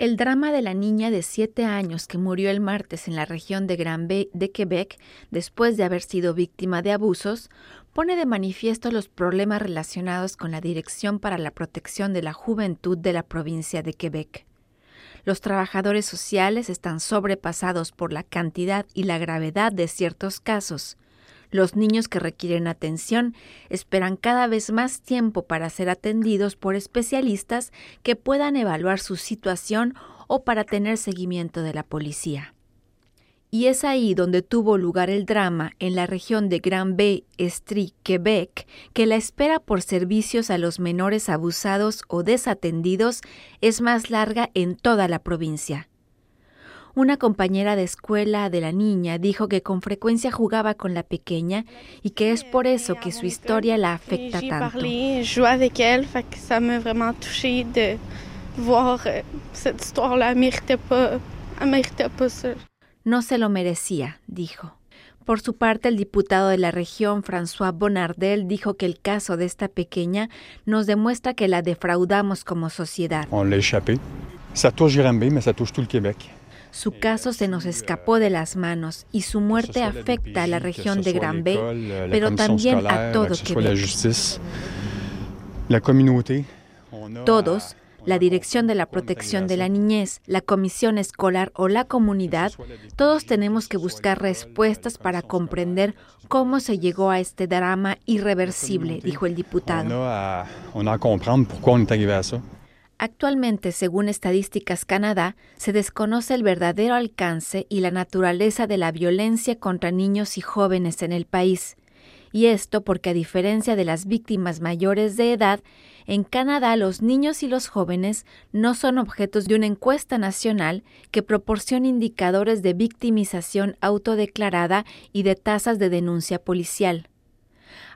El drama de la niña de siete años que murió el martes en la región de Granby de Quebec después de haber sido víctima de abusos pone de manifiesto los problemas relacionados con la Dirección para la Protección de la Juventud de la provincia de Quebec. Los trabajadores sociales están sobrepasados por la cantidad y la gravedad de ciertos casos, los niños que requieren atención esperan cada vez más tiempo para ser atendidos por especialistas que puedan evaluar su situación o para tener seguimiento de la policía. Y es ahí donde tuvo lugar el drama en la región de Grand Bay Street, Quebec, que la espera por servicios a los menores abusados o desatendidos es más larga en toda la provincia. Una compañera de escuela de la niña dijo que con frecuencia jugaba con la pequeña y que es por eso que su historia la afecta tanto. No se lo merecía, dijo. Por su parte, el diputado de la región, François Bonardel, dijo que el caso de esta pequeña nos demuestra que la defraudamos como sociedad. On l'a échappé. Ça touche Granby, mais ça touche tout le Québec. Su caso se nos escapó de las manos y su muerte afecta a la región de Granby, pero también a todo Quebec. Todos, la Dirección de la Protección de la Niñez, la Comisión Escolar o la comunidad, todos tenemos que buscar respuestas para comprender cómo se llegó a este drama irreversible, dijo el diputado. Actualmente, según Estadísticas Canadá, se desconoce el verdadero alcance y la naturaleza de la violencia contra niños y jóvenes en el país. Y esto porque a diferencia de las víctimas mayores de edad, en Canadá los niños y los jóvenes no son objetos de una encuesta nacional que proporciona indicadores de victimización autodeclarada y de tasas de denuncia policial.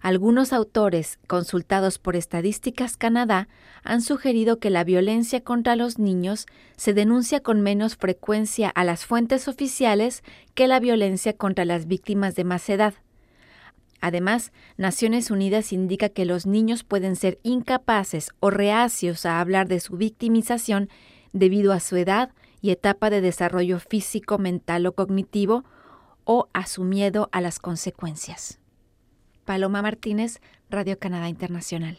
Algunos autores, consultados por Estadísticas Canadá, han sugerido que la violencia contra los niños se denuncia con menos frecuencia a las fuentes oficiales que la violencia contra las víctimas de más edad. Además, Naciones Unidas indica que los niños pueden ser incapaces o reacios a hablar de su victimización debido a su edad y etapa de desarrollo físico, mental o cognitivo, o a su miedo a las consecuencias. Paloma Martínez, Radio Canadá Internacional.